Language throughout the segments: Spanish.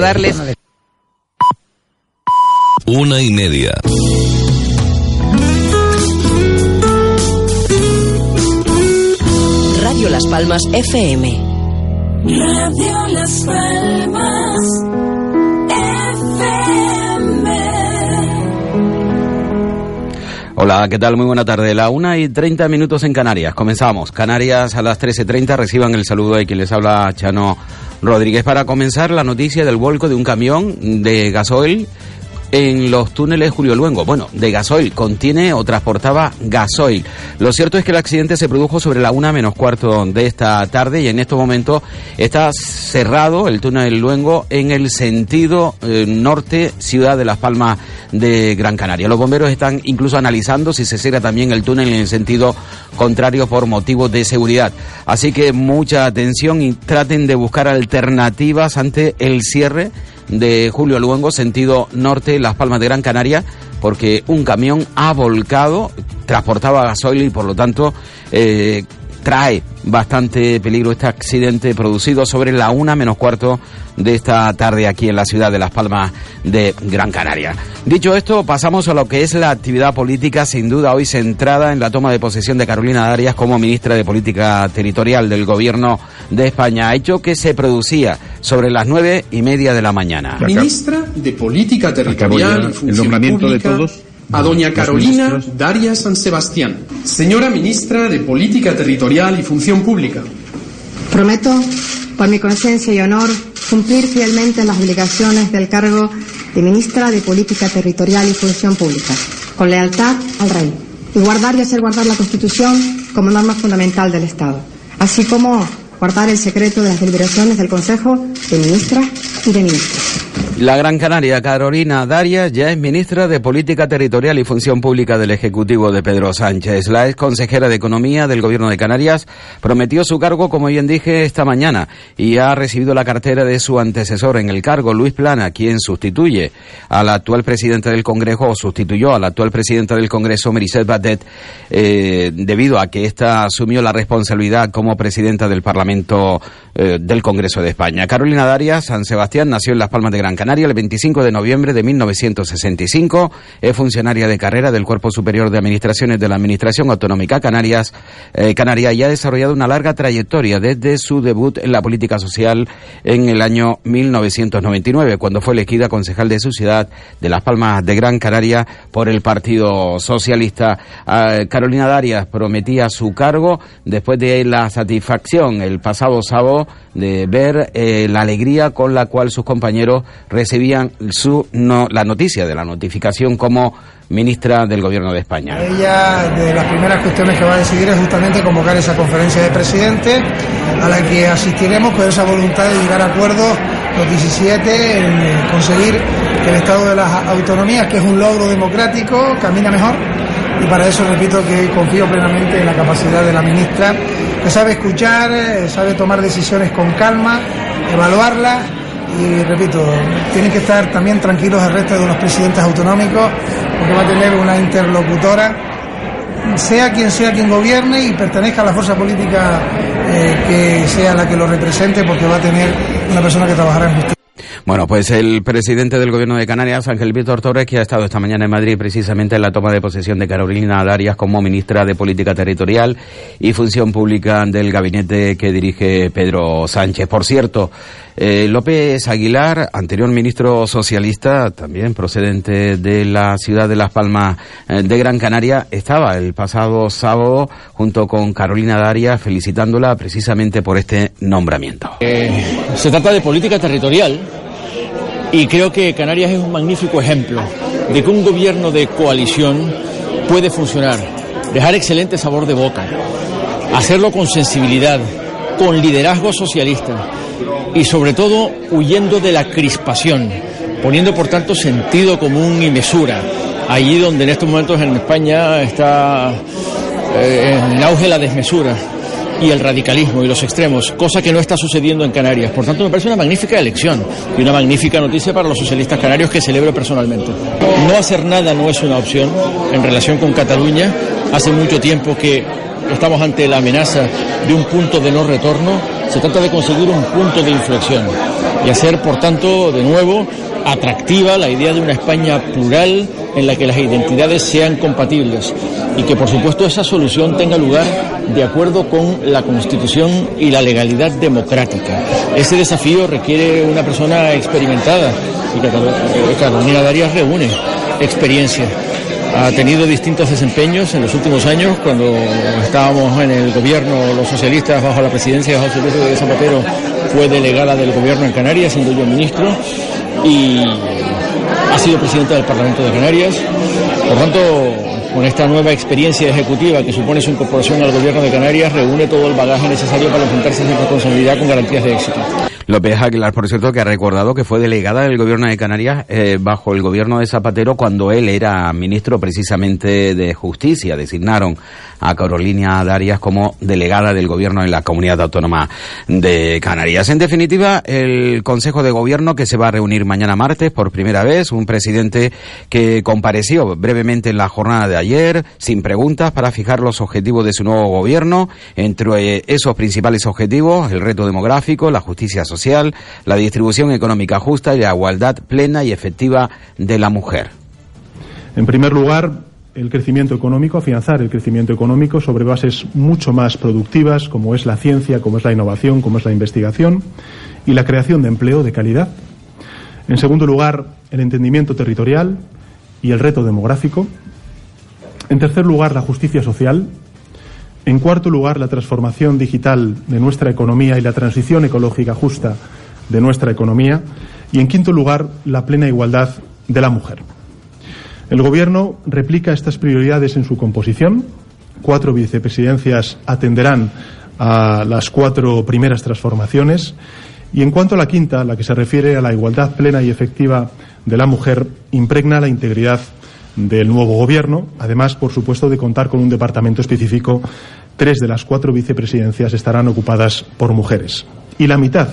darles Una y media. Radio Las Palmas FM. Radio Las Palmas FM. Hola, ¿qué tal? Muy buena tarde. La una y 30 minutos en Canarias. Comenzamos. Canarias a las 13.30. Reciban el saludo de quien les habla, Chano Rodríguez. Para comenzar, la noticia del vuelco de un camión de gasoil en los túneles Julio Luengo. Bueno, de gasoil, contiene o transportaba gasoil. Lo cierto es que el accidente se produjo sobre la una menos cuarto de esta tarde y en estos momentos está cerrado el túnel Luengo en el sentido eh, norte, ciudad de Las Palmas de Gran Canaria. Los bomberos están incluso analizando si se cierra también el túnel en el sentido contrario por motivos de seguridad. Así que mucha atención y traten de buscar alternativas ante el cierre de Julio Luengo, sentido norte, Las Palmas de Gran Canaria, porque un camión ha volcado, transportaba gasoil y por lo tanto eh, trae bastante peligro este accidente producido sobre la una menos cuarto de esta tarde aquí en la ciudad de Las Palmas de Gran Canaria. Dicho esto, pasamos a lo que es la actividad política, sin duda hoy centrada en la toma de posesión de Carolina Darias como ministra de Política Territorial del Gobierno de España, hecho que se producía sobre las nueve y media de la mañana. Ministra de Política Territorial el nombramiento de todos. A doña Carolina. Daria San Sebastián. Señora Ministra de Política Territorial y Función Pública. Prometo, por mi conciencia y honor, cumplir fielmente las obligaciones del cargo de Ministra de Política Territorial y Función Pública, con lealtad al Rey, y guardar y hacer guardar la Constitución como norma fundamental del Estado, así como guardar el secreto de las deliberaciones del Consejo de Ministras y de Ministros. La Gran Canaria, Carolina Darias, ya es ministra de Política Territorial y Función Pública del Ejecutivo de Pedro Sánchez. La ex consejera de Economía del Gobierno de Canarias prometió su cargo, como bien dije, esta mañana y ha recibido la cartera de su antecesor en el cargo, Luis Plana, quien sustituye al actual presidente del Congreso o sustituyó al actual presidente del Congreso, Merisset Batet, eh, debido a que ésta asumió la responsabilidad como presidenta del Parlamento eh, del Congreso de España. Carolina Darias San Sebastián nació en Las Palmas de Gran Canaria el 25 de noviembre de 1965. Es funcionaria de carrera del Cuerpo Superior de Administraciones de la Administración Autonómica Canarias, eh, Canaria y ha desarrollado una larga trayectoria desde su debut en la política social en el año 1999, cuando fue elegida concejal de su ciudad de Las Palmas de Gran Canaria por el Partido Socialista. Ah, Carolina Darias prometía su cargo después de la satisfacción el pasado sábado de ver eh, la alegría con la cual sus compañeros recibían su no, la noticia de la notificación como ministra del Gobierno de España. Ella, de las primeras cuestiones que va a decidir es justamente convocar esa conferencia de presidentes a la que asistiremos con esa voluntad de llegar a acuerdos los 17 en eh, conseguir que el Estado de las autonomías, que es un logro democrático, camina mejor. Y para eso repito que confío plenamente en la capacidad de la ministra, que sabe escuchar, eh, sabe tomar decisiones con calma, evaluarlas y repito, tienen que estar también tranquilos el resto de los presidentes autonómicos porque va a tener una interlocutora, sea quien sea quien gobierne y pertenezca a la fuerza política eh, que sea la que lo represente porque va a tener una persona que trabajará en justicia. Bueno, pues el presidente del Gobierno de Canarias, Ángel Víctor Torres, que ha estado esta mañana en Madrid precisamente en la toma de posesión de Carolina Darias como ministra de Política Territorial y Función Pública del gabinete que dirige Pedro Sánchez. Por cierto, eh, López Aguilar, anterior ministro socialista, también procedente de la ciudad de Las Palmas eh, de Gran Canaria, estaba el pasado sábado junto con Carolina Darias felicitándola precisamente por este nombramiento. Se trata de política territorial y creo que Canarias es un magnífico ejemplo de que un gobierno de coalición puede funcionar, dejar excelente sabor de boca, hacerlo con sensibilidad, con liderazgo socialista y sobre todo huyendo de la crispación, poniendo por tanto sentido común y mesura, allí donde en estos momentos en España está eh, en auge la desmesura y el radicalismo y los extremos, cosa que no está sucediendo en Canarias. Por tanto, me parece una magnífica elección y una magnífica noticia para los socialistas canarios que celebro personalmente. No hacer nada no es una opción en relación con Cataluña. Hace mucho tiempo que estamos ante la amenaza de un punto de no retorno. Se trata de conseguir un punto de inflexión y hacer, por tanto, de nuevo, atractiva la idea de una España plural en la que las identidades sean compatibles y que por supuesto esa solución tenga lugar de acuerdo con la Constitución y la legalidad democrática. Ese desafío requiere una persona experimentada y eh, Carolina Darias reúne experiencia. Ha tenido distintos desempeños en los últimos años, cuando estábamos en el gobierno, los socialistas, bajo la presidencia de José Luis de Zapatero, fue delegada del gobierno en Canarias, siendo yo ministro, y ha sido presidenta del Parlamento de Canarias. Por tanto, con esta nueva experiencia ejecutiva que supone su incorporación al gobierno de Canarias, reúne todo el bagaje necesario para enfrentarse a esa responsabilidad con garantías de éxito. López Aguilar, por cierto, que ha recordado que fue delegada del gobierno de Canarias eh, bajo el gobierno de Zapatero cuando él era ministro precisamente de Justicia. Designaron a Carolina Darias como delegada del gobierno en la comunidad autónoma de Canarias. En definitiva, el Consejo de Gobierno que se va a reunir mañana martes por primera vez, un presidente que compareció brevemente en la jornada de ayer, sin preguntas, para fijar los objetivos de su nuevo gobierno. Entre esos principales objetivos, el reto demográfico, la justicia social, social, la distribución económica justa y la igualdad plena y efectiva de la mujer. En primer lugar, el crecimiento económico, afianzar el crecimiento económico sobre bases mucho más productivas, como es la ciencia, como es la innovación, como es la investigación, y la creación de empleo de calidad. En segundo lugar, el entendimiento territorial y el reto demográfico. En tercer lugar, la justicia social, en cuarto lugar, la transformación digital de nuestra economía y la transición ecológica justa de nuestra economía. Y en quinto lugar, la plena igualdad de la mujer. El Gobierno replica estas prioridades en su composición. Cuatro vicepresidencias atenderán a las cuatro primeras transformaciones. Y en cuanto a la quinta, la que se refiere a la igualdad plena y efectiva de la mujer, impregna la integridad del nuevo gobierno, además, por supuesto, de contar con un departamento específico. Tres de las cuatro vicepresidencias estarán ocupadas por mujeres y la mitad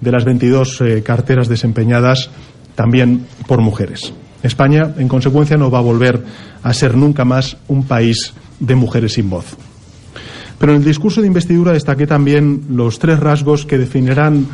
de las 22 eh, carteras desempeñadas también por mujeres. España, en consecuencia, no va a volver a ser nunca más un país de mujeres sin voz. Pero en el discurso de investidura destaqué también los tres rasgos que definirán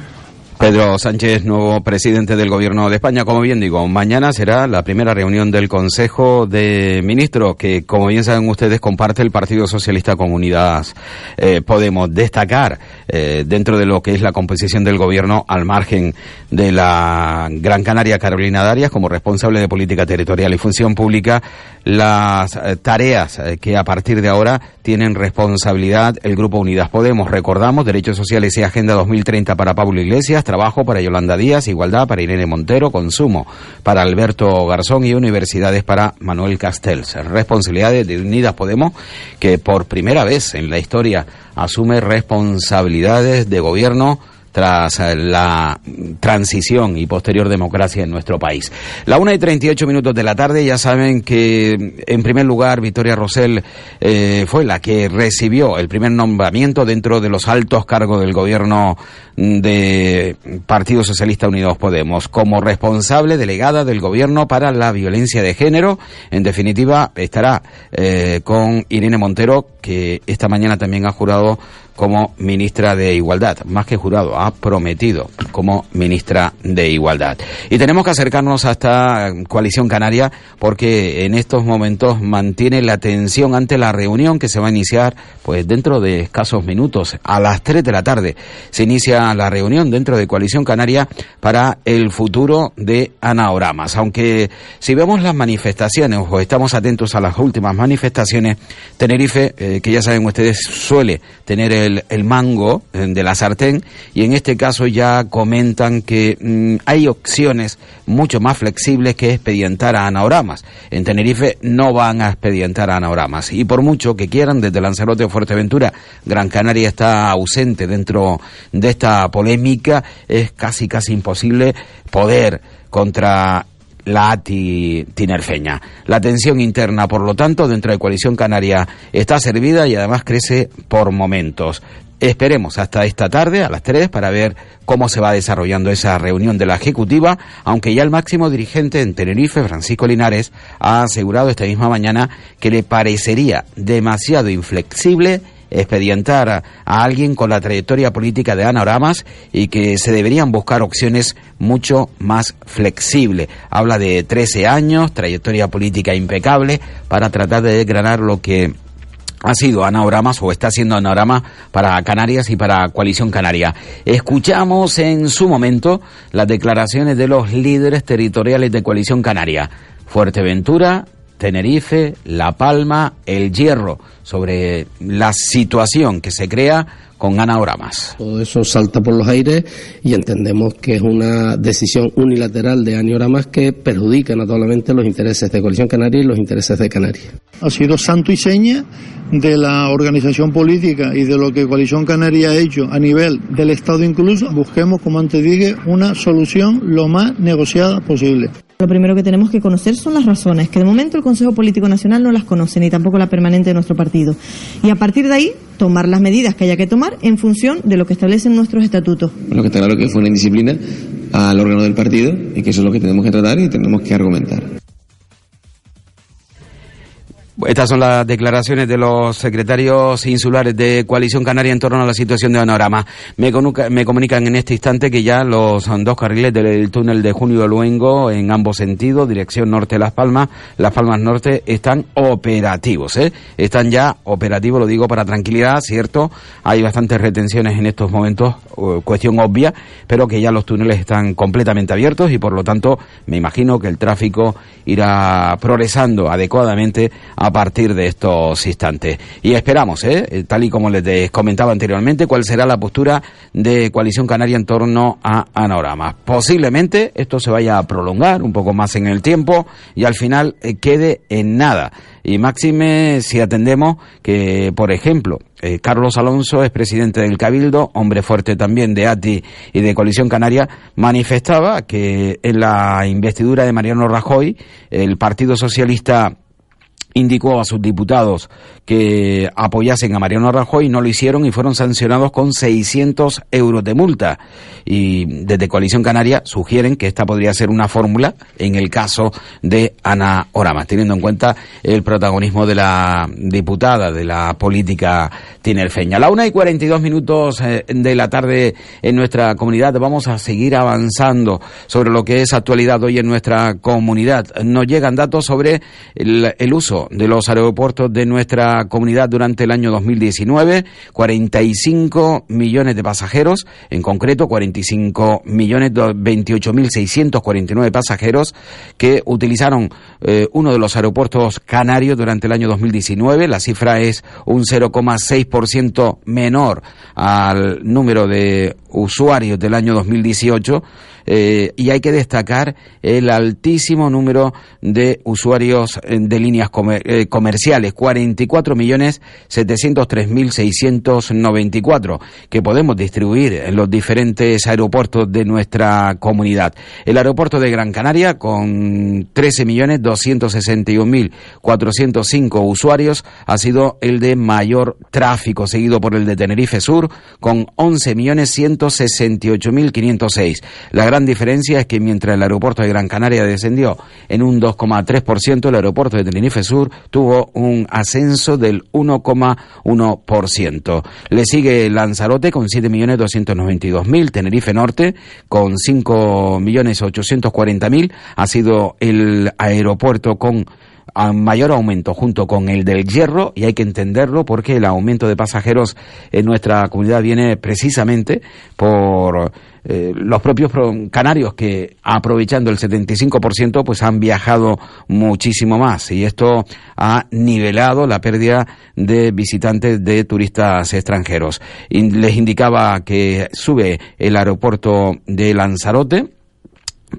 Pedro Sánchez, nuevo presidente del Gobierno de España. Como bien digo, mañana será la primera reunión del Consejo de Ministros, que, como bien saben ustedes, comparte el Partido Socialista con Unidas eh, Podemos. Destacar, eh, dentro de lo que es la composición del Gobierno, al margen de la Gran Canaria Carolina Darias, como responsable de Política Territorial y Función Pública, las eh, tareas que a partir de ahora tienen responsabilidad el Grupo Unidas Podemos. Recordamos, Derechos Sociales y Agenda 2030 para Pablo Iglesias, trabajo para Yolanda Díaz, igualdad para Irene Montero, consumo para Alberto Garzón y universidades para Manuel Castells. Responsabilidades de Unidas Podemos que por primera vez en la historia asume responsabilidades de gobierno tras eh, la transición y posterior democracia en nuestro país. La una y 38 minutos de la tarde, ya saben que en primer lugar Victoria Rosell eh, fue la que recibió el primer nombramiento dentro de los altos cargos del gobierno de Partido Socialista Unidos Podemos como responsable delegada del gobierno para la violencia de género. En definitiva, estará eh, con Irene Montero, que esta mañana también ha jurado como ministra de Igualdad, más que jurado, ha prometido como ministra de Igualdad. Y tenemos que acercarnos a esta coalición canaria porque en estos momentos mantiene la tensión ante la reunión que se va a iniciar pues dentro de escasos minutos, a las 3 de la tarde. Se inicia la reunión dentro de Coalición Canaria para el futuro de Anaoramas. Aunque si vemos las manifestaciones o estamos atentos a las últimas manifestaciones, Tenerife, eh, que ya saben ustedes, suele tener el, mango eh, de la sartén y en este caso ya comentan que mm, hay opciones mucho más flexibles que expedientar a. En Tenerife no van a expedientar a y por mucho que quieran desde Lanzarote o Fuerteventura, Gran Canaria está ausente dentro de esta polémica, es casi casi imposible poder contra la ATI. La tensión interna, por lo tanto, dentro de Coalición Canaria está servida y además crece por momentos. Esperemos hasta esta tarde a las 3 para ver cómo se va desarrollando esa reunión de la Ejecutiva, aunque ya el máximo dirigente en Tenerife, Francisco Linares, ha asegurado esta misma mañana que le parecería demasiado inflexible expedientar a alguien con la trayectoria política de Ana Oramas y que se deberían buscar opciones mucho más flexibles. Habla de 13 años, trayectoria política impecable, para tratar de desgranar lo que ha sido anagramas o está siendo anagrama para Canarias y para Coalición Canaria. Escuchamos en su momento las declaraciones de los líderes territoriales de Coalición Canaria. Fuerteventura, Tenerife, La Palma, El Hierro, sobre la situación que se crea con anagramas. Todo eso salta por los aires y entendemos que es una decisión unilateral de anagramas que perjudica notablemente los intereses de Coalición Canaria y los intereses de Canarias. Ha sido santo y seña de la organización política y de lo que Coalición Canaria ha hecho a nivel del Estado incluso. Busquemos, como antes dije, una solución lo más negociada posible. Lo primero que tenemos que conocer son las razones, que de momento el Consejo Político Nacional no las conoce, ni tampoco la permanente de nuestro partido. Y a partir de ahí, tomar las medidas que haya que tomar en función de lo que establecen nuestros estatutos. Lo que está claro que fue una indisciplina al órgano del partido y que eso es lo que tenemos que tratar y tenemos que argumentar. Estas son las declaraciones de los secretarios insulares de Coalición Canaria en torno a la situación de Panorama. Me, me comunican en este instante que ya los dos carriles del túnel de Junio Luengo en ambos sentidos, dirección norte Las Palmas, Las Palmas Norte, están operativos. ¿eh? Están ya operativos, lo digo para tranquilidad, cierto. Hay bastantes retenciones en estos momentos, cuestión obvia, pero que ya los túneles están completamente abiertos y por lo tanto me imagino que el tráfico irá progresando adecuadamente partir de estos instantes. Y esperamos, ¿eh? ¿eh? tal y como les comentaba anteriormente, cuál será la postura de Coalición Canaria en torno a Anorama. Posiblemente esto se vaya a prolongar un poco más en el tiempo y al final eh, quede en nada. Y máxime si atendemos que, por ejemplo, eh, Carlos Alonso es presidente del Cabildo, hombre fuerte también de ATI y de Coalición Canaria, manifestaba que en la investidura de Mariano Rajoy, el Partido Socialista indicó a sus diputados que apoyasen a Mariano Rajoy, no lo hicieron y fueron sancionados con 600 euros de multa. Y desde Coalición Canaria sugieren que esta podría ser una fórmula en el caso de Ana Oramas, teniendo en cuenta el protagonismo de la diputada de la política tinerfeña. A la una y 42 minutos eh, de la tarde en nuestra comunidad vamos a seguir avanzando sobre lo que es actualidad hoy en nuestra comunidad. Nos llegan datos sobre el uso de los aeropuertos de nuestra comunidad durante el año 2019, 45 millones de pasajeros, en concreto 45 millones 28.649 pasajeros que utilizaron eh, uno de los aeropuertos canarios durante el año 2019. La cifra es un 0,6% menor al número de usuarios del año 2018 eh, y hay que destacar el altísimo número de usuarios eh, de líneas eh, comerciales, 44 millones 703 mil 694, que podemos distribuir en los diferentes aeropuertos de nuestra comunidad. El aeropuerto de Gran Canaria, con 13 millones 261 mil 405 usuarios, ha sido el de mayor tráfico, seguido por el de Tenerife Sur, con 11 millones 168 mil 506. La gran diferencia es que mientras el aeropuerto de Gran Canaria descendió en un 2,3%, el aeropuerto de Tenerife Sur tuvo un ascenso del 1,1%. Le sigue Lanzarote con 7.292.000, Tenerife Norte con 5.840.000, ha sido el aeropuerto con a mayor aumento junto con el del hierro y hay que entenderlo porque el aumento de pasajeros en nuestra comunidad viene precisamente por eh, los propios canarios que aprovechando el 75% pues han viajado muchísimo más y esto ha nivelado la pérdida de visitantes de turistas extranjeros. Les indicaba que sube el aeropuerto de Lanzarote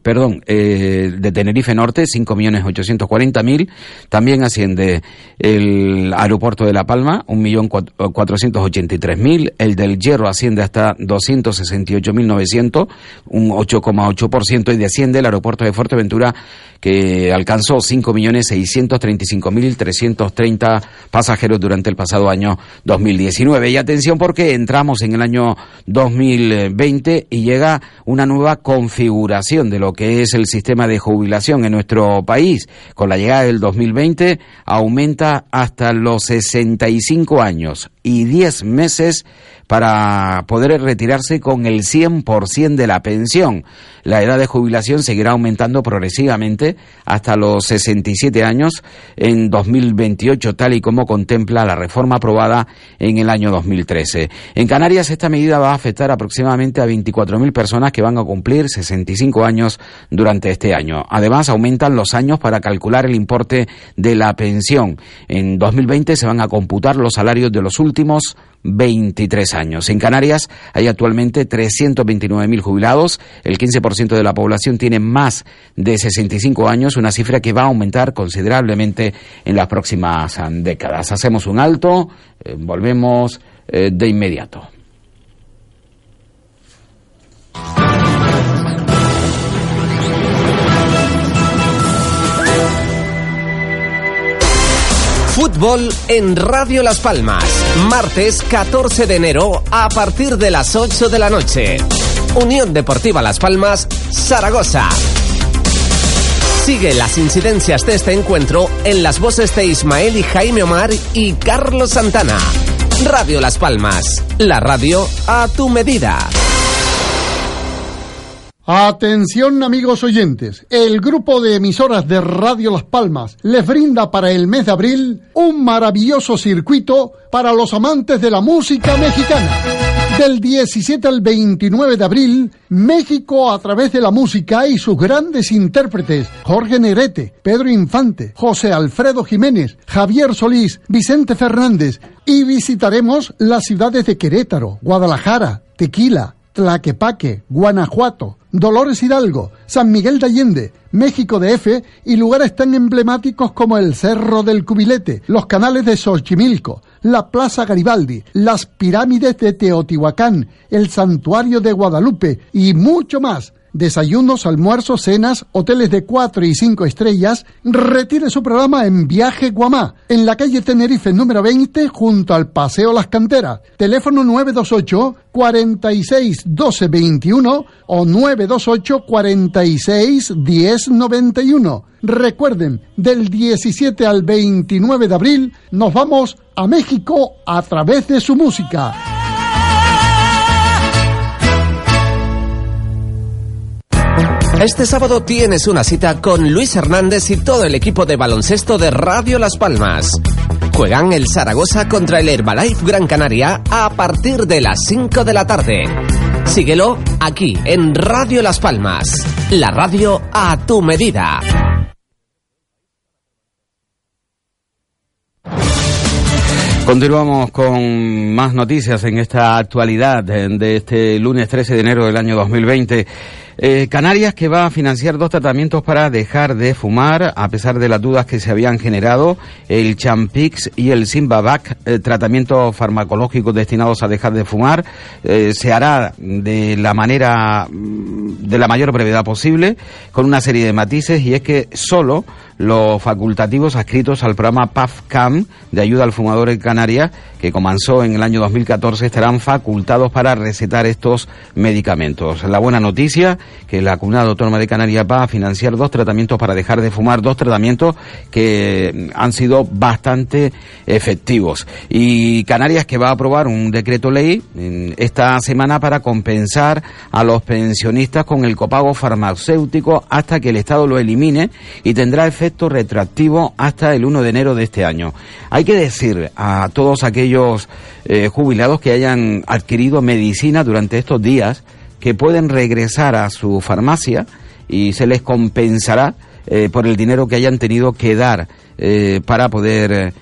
perdón, eh, de Tenerife Norte, 5.840.000. También asciende el aeropuerto de La Palma, 1.483.000. El del Hierro asciende hasta 268.900, un 8,8%. Y desciende el aeropuerto de Fuerteventura, que alcanzó 5.635.330 pasajeros durante el pasado año 2019. Y atención porque entramos en el año 2020 y llega una nueva configuración de lo que es el sistema de jubilación en nuestro país. Con la llegada del 2020 aumenta hasta los 65 años y 10 meses para poder retirarse con el 100% de la pensión. La edad de jubilación seguirá aumentando progresivamente hasta los 67 años en 2028, tal y como contempla la reforma aprobada en el año 2013. En Canarias esta medida va a afectar aproximadamente a 24.000 personas que van a cumplir 65 años durante este año. Además, aumentan los años para calcular el importe de la pensión. En 2020 se van a computar los salarios de los últimos 23 años. En Canarias hay actualmente 329.000 jubilados, el 15% de la población tiene más de 65 años, una cifra que va a aumentar considerablemente en las próximas décadas. Hacemos un alto, eh, volvemos eh, de inmediato. Fútbol en Radio Las Palmas. Martes 14 de enero a partir de las 8 de la noche. Unión Deportiva Las Palmas, Zaragoza. Sigue las incidencias de este encuentro en las voces de Ismael y Jaime Omar y Carlos Santana. Radio Las Palmas, la radio a tu medida. Atención amigos oyentes, el grupo de emisoras de Radio Las Palmas les brinda para el mes de abril un maravilloso circuito para los amantes de la música mexicana. Del 17 al 29 de abril, México a través de la música y sus grandes intérpretes, Jorge Negrete, Pedro Infante, José Alfredo Jiménez, Javier Solís, Vicente Fernández y visitaremos las ciudades de Querétaro, Guadalajara, Tequila, Tlaquepaque, Guanajuato, Dolores Hidalgo, San Miguel de Allende, México de F y lugares tan emblemáticos como el Cerro del Cubilete, los canales de Xochimilco, la Plaza Garibaldi, las pirámides de Teotihuacán, el Santuario de Guadalupe y mucho más. Desayunos, almuerzos, cenas, hoteles de 4 y 5 estrellas. Retire su programa en Viaje Guamá, en la calle Tenerife número 20, junto al Paseo Las Canteras. Teléfono 928 46 12 21 o 928 46 10 91. Recuerden, del 17 al 29 de abril nos vamos a México a través de su música. Este sábado tienes una cita con Luis Hernández y todo el equipo de baloncesto de Radio Las Palmas. Juegan el Zaragoza contra el Herbalife Gran Canaria a partir de las 5 de la tarde. Síguelo aquí en Radio Las Palmas, la radio a tu medida. Continuamos con más noticias en esta actualidad de, este lunes 13 de enero del año 2020. Eh, Canarias que va a financiar dos tratamientos para dejar de fumar, a pesar de las dudas que se habían generado, el Champix y el Simbabac, eh, tratamientos farmacológicos destinados a dejar de fumar, eh, se hará de la manera, mm, de la mayor brevedad posible, con una serie de matices, y es que solo los facultativos adscritos al programa PAFCAM de ayuda al fumador en Canarias, que comenzó en el año 2014, estarán facultados para recetar estos medicamentos. La buena noticia que la Comunidad Autónoma de Canarias va a financiar dos tratamientos para dejar de fumar, dos tratamientos que han sido bastante efectivos. Y Canarias que va a aprobar un decreto ley esta semana para compensar a los pensionistas con el copago farmacéutico hasta que el Estado lo elimine y tendrá efecto retroactivo hasta el 1 de enero de este año. Hay que decir a todos aquellos eh, jubilados que hayan adquirido medicina durante estos días que pueden regresar a su farmacia y se les compensará eh, por el dinero que hayan tenido que dar eh, para poder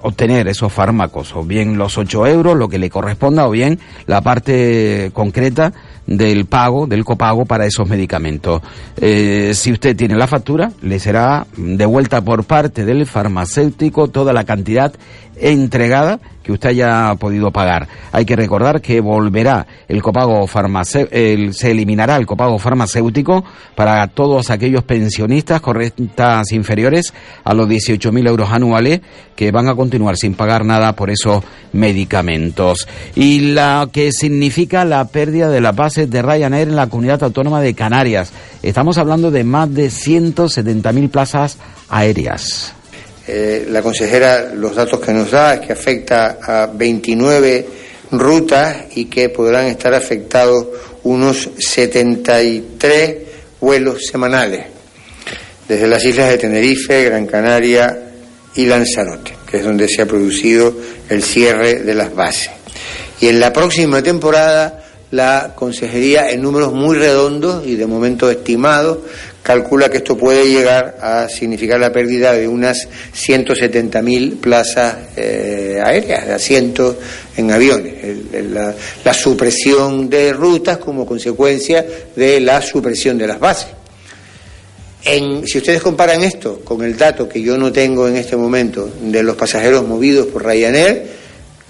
obtener esos fármacos, o bien los 8 euros, lo que le corresponda, o bien la parte concreta del pago, del copago para esos medicamentos. si usted tiene la factura, le será devuelta por parte del farmacéutico toda la cantidad entregada que usted haya podido pagar. Hay que recordar que volverá el copago farmacéutico, se eliminará el copago farmacéutico para todos aquellos pensionistas con rentas inferiores a los 18.000 euros anuales que van a continuar sin pagar nada por esos medicamentos. Y la que significa la pérdida de las bases de Ryanair en la comunidad autónoma de Canarias. Estamos hablando de más de 170.000 plazas aéreas. Eh, la consejera los datos que nos da es que afecta a 29 rutas y que podrán estar afectados unos 73 vuelos semanales desde las islas de Tenerife, Gran Canaria y Lanzarote, que es donde se ha producido el cierre de las bases. Y en la próxima temporada la consejería en números muy redondos y de momento estimados calcula que esto puede llegar a significar la pérdida de unas 170.000 plazas eh, aéreas, de asientos en aviones, la, la supresión de rutas como consecuencia de la supresión de las bases. En, si ustedes comparan esto con el dato que yo no tengo en este momento de los pasajeros movidos por Ryanair,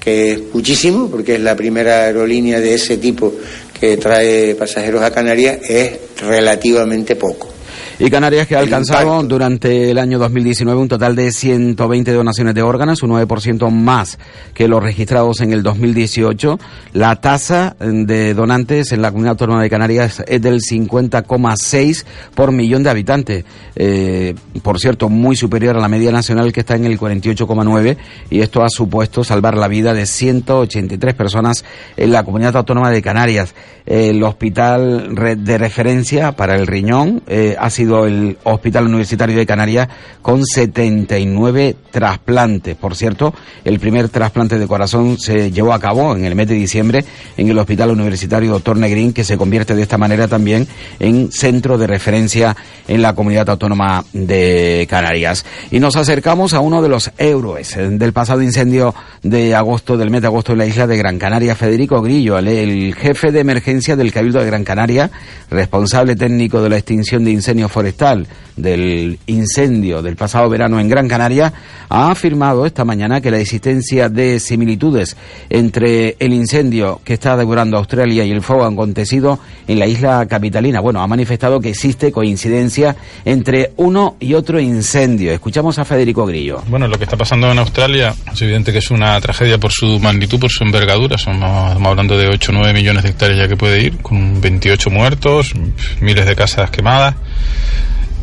que es muchísimo, porque es la primera aerolínea de ese tipo que trae pasajeros a Canarias, es relativamente poco. Y Canarias que ha alcanzado durante el año 2019 un total de 120 donaciones de órganos, un 9% más que los registrados en el 2018. La tasa de donantes en la comunidad autónoma de Canarias es del 50,6 por millón de habitantes. Eh, por cierto, muy superior a la media nacional que está en el 48,9 y esto ha supuesto salvar la vida de 183 personas en la comunidad autónoma de Canarias. El hospital de referencia para el riñón eh, ha sido el Hospital Universitario de Canarias con 79 trasplantes. Por cierto, el primer trasplante de corazón se llevó a cabo en el mes de diciembre en el Hospital Universitario Dr. Negrín, que se convierte de esta manera también en centro de referencia en la comunidad autónoma de Canarias. Y nos acercamos a uno de los héroes del pasado incendio de agosto, del mes de agosto en la isla de Gran Canaria, Federico Grillo, el jefe de emergencia del Cabildo de Gran Canaria, responsable técnico de la extinción de incendios forestal del incendio del pasado verano en Gran Canaria, ha afirmado esta mañana que la existencia de similitudes entre el incendio que está devorando Australia y el fuego acontecido en la isla capitalina. Bueno, ha manifestado que existe coincidencia entre uno y otro incendio. Escuchamos a Federico Grillo. Bueno, lo que está pasando en Australia es evidente que es una tragedia por su magnitud, por su envergadura. Estamos hablando de 8 o 9 millones de hectáreas ya que puede ir, con 28 muertos, miles de casas quemadas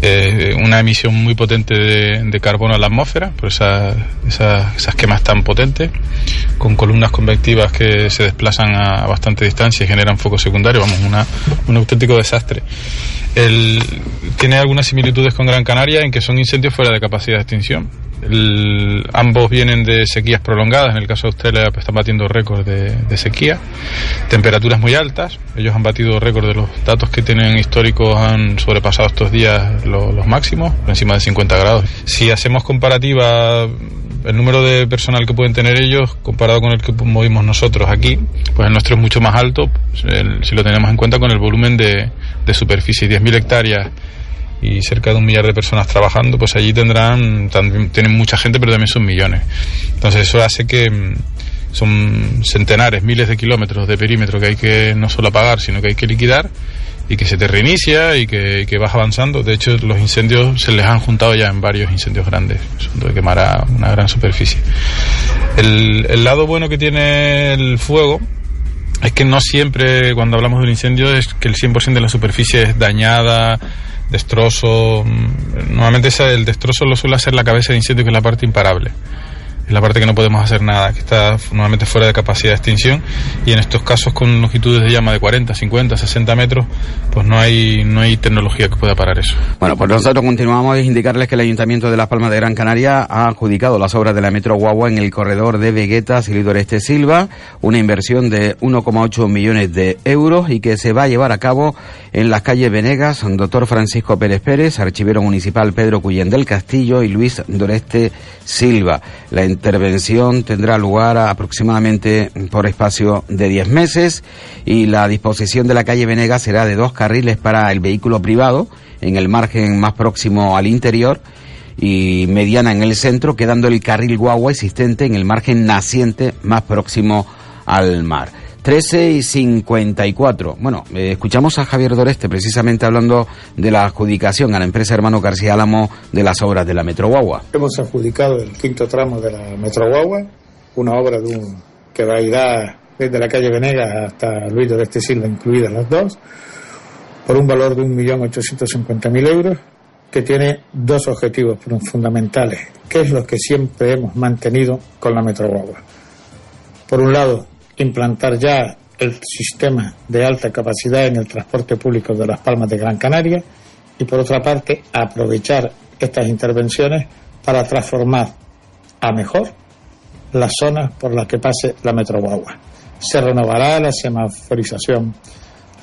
eh, una emisión muy potente de, carbono a la atmósfera, por esas, esas, quemas tan potentes, con columnas convectivas que se desplazan a bastante distancia y generan focos secundarios, vamos, una, un auténtico desastre. El, tiene algunas similitudes con Gran Canaria en que son incendios fuera de capacidad de extinción. Ambos vienen de sequías prolongadas, en el caso de Australia pues, están batiendo récords de, sequía, temperaturas muy altas, ellos han batido récords de los datos que tienen históricos, han sobrepasado estos días los máximos, por encima de 50 grados. Si hacemos comparativa el número de personal que pueden tener ellos comparado con el que movimos nosotros aquí, pues el nuestro es mucho más alto, si lo tenemos en cuenta con el volumen de, de superficie, 10.000 hectáreas y cerca de un millar de personas trabajando, pues allí tendrán, tienen mucha gente, pero también son millones. Entonces eso hace que mm, son centenares, miles de kilómetros de perímetro que hay que no solo apagar, sino que hay que liquidar y que se te reinicia y que, que vas avanzando. De hecho, los incendios se les han juntado ya en varios incendios grandes, donde quemará una gran superficie. El, el lado bueno que tiene el fuego es que no siempre cuando hablamos de un incendio es que el 100% de la superficie es dañada, destrozo. Mm, normalmente el destrozo lo suele hacer la cabeza de incendio, que es la parte imparable es la parte que no podemos hacer nada, que está normalmente fuera de capacidad de extinción y en estos casos con longitudes de llama de 40, 50, 60 metros, pues no hay, no hay tecnología que pueda parar eso. Bueno, pues nosotros continuamos a indicarles que el Ayuntamiento de Las Palmas de Gran Canaria ha adjudicado las obras de la Metro Guagua en el corredor de Vegueta, Silidor Este Silva, una inversión de 1,8 millones de euros y que se va a llevar a cabo en las calles Venegas, doctor Francisco Pérez Pérez, archivero municipal Pedro Cuyén del Castillo y Luis Doreste Silva. Intervención tendrá lugar aproximadamente por espacio de 10 meses y la disposición de la calle Venegas será de dos carriles para el vehículo privado en el margen más próximo al interior y mediana en el centro, quedando el carril guagua existente en el margen naciente más próximo al mar. 13 y 54. Bueno, eh, escuchamos a Javier Doreste precisamente hablando de la adjudicación a la empresa Hermano García Álamo de las obras de la Metro Guagua. Hemos adjudicado el quinto tramo de la Metro Guagua, una obra de un, que va a ir desde la calle Venegas hasta Luis de este Silva, incluidas las dos, por un valor de 1.850.000 euros, que tiene dos objetivos fundamentales, que es lo que siempre hemos mantenido con la Metro Guagua. Por un lado, implantar ya el sistema de alta capacidad en el transporte público de Las Palmas de Gran Canaria y por otra parte aprovechar estas intervenciones para transformar a mejor las zonas por las que pase la Metro Guagua. Se renovará la semaforización,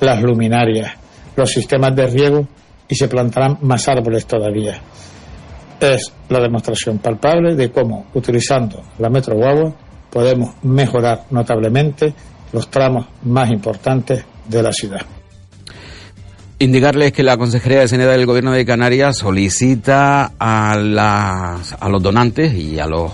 las luminarias, los sistemas de riego y se plantarán más árboles todavía. Es la demostración palpable de cómo, utilizando la Metro Guagua, podemos mejorar notablemente los tramos más importantes de la ciudad. Indicarles que la Consejería de Sanidad del Gobierno de Canarias solicita a, las, a los donantes y a los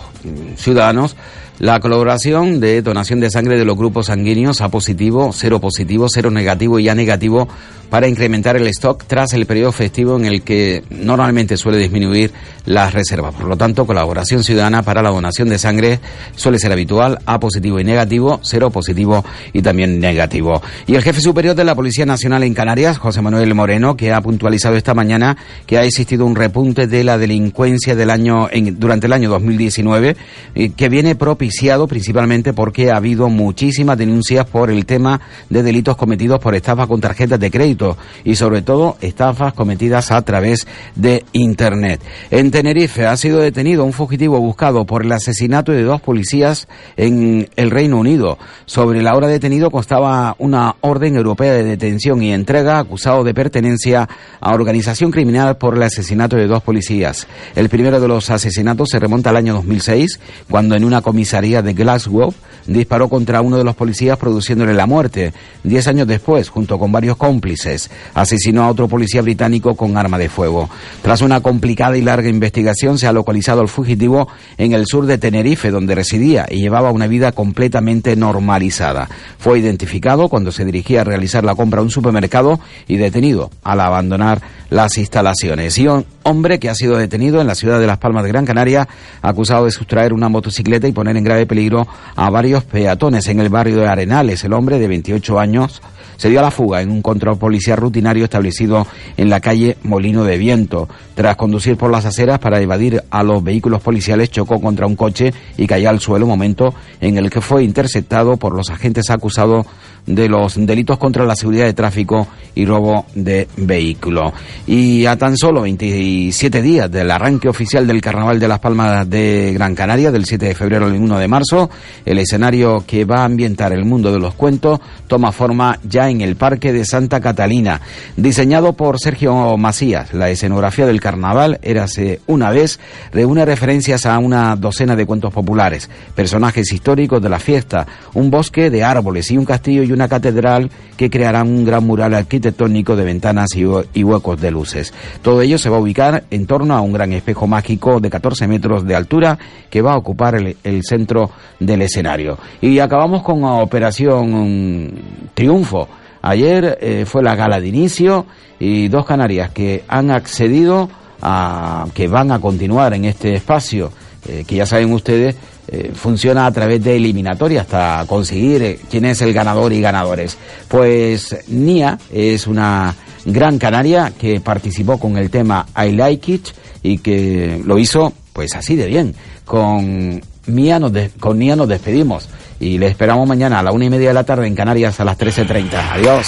ciudadanos la colaboración de donación de sangre de los grupos sanguíneos A positivo, cero positivo, cero negativo y A negativo para incrementar el stock tras el periodo festivo en el que normalmente suele disminuir las reservas. Por lo tanto, colaboración ciudadana para la donación de sangre suele ser habitual, A positivo y negativo, cero positivo y también negativo. Y el jefe superior de la Policía Nacional en Canarias, José Manuel Moreno, que ha puntualizado esta mañana que ha existido un repunte de la delincuencia del año en, durante el año 2019 eh, que viene propiciado principalmente porque ha habido muchísimas denuncias por el tema de delitos cometidos por estafas con tarjetas de crédito y sobre todo estafas cometidas a través de Internet. En Tenerife ha sido detenido un fugitivo buscado por el asesinato de dos policías en el Reino Unido. Sobre la hora detenido constaba una orden europea de detención y entrega acusado de pertenencia a organización criminal por el asesinato de dos policías. El primero de los asesinatos se remonta al año 2006, cuando en una comisaría de Glasgow disparó contra uno de los policías produciéndole la muerte. Diez años después, junto con varios cómplices, asesinó a otro policía británico con arma de fuego. Tras una complicada y larga investigación, se ha localizado al fugitivo en el sur de Tenerife, donde residía y llevaba una vida completamente normalizada. Fue identificado cuando se dirigía a realizar la compra a un supermercado y detenido al abandonar las instalaciones. Y un hombre que ha sido detenido en la ciudad de Las Palmas de Gran Canaria, acusado de sustraer una motocicleta y poner en grave peligro a varios peatones en el barrio de Arenales. El hombre de 28 años se dio a la fuga en un control policial rutinario establecido en la calle Molino de Viento. Tras conducir por las aceras para evadir a los vehículos policiales, chocó contra un coche y cayó al suelo, momento en el que fue interceptado por los agentes acusados de los delitos contra la seguridad de tráfico y robo de vehículo. Y a tan solo 27 días del arranque oficial del Carnaval de las Palmas de Gran Canaria, del 7 de febrero al 1 de marzo, el escenario que va a ambientar el mundo de los cuentos toma forma ya en el Parque de Santa Catalina. Diseñado por Sergio Macías, la escenografía del carnaval, érase una vez, reúne referencias a una docena de cuentos populares, personajes históricos de la fiesta, un bosque de árboles y un castillo y una catedral que crearán un gran mural arquitectónico de ventanas y, y huecos de luces. Todo ello se va a ubicar en torno a un gran espejo mágico de 14 metros de altura que va a ocupar el, el centro del escenario. Y acabamos con Operación Triunfo. Ayer eh, fue la gala de inicio y dos Canarias que han accedido a que van a continuar en este espacio, eh, que ya saben ustedes, eh, funciona a través de eliminatoria hasta conseguir quién es el ganador y ganadores. Pues Nia es una gran canaria que participó con el tema I Like It y que lo hizo pues así de bien. Con Mía nos de- con Nia nos despedimos y le esperamos mañana a la una y media de la tarde en Canarias a las 13.30. Adiós.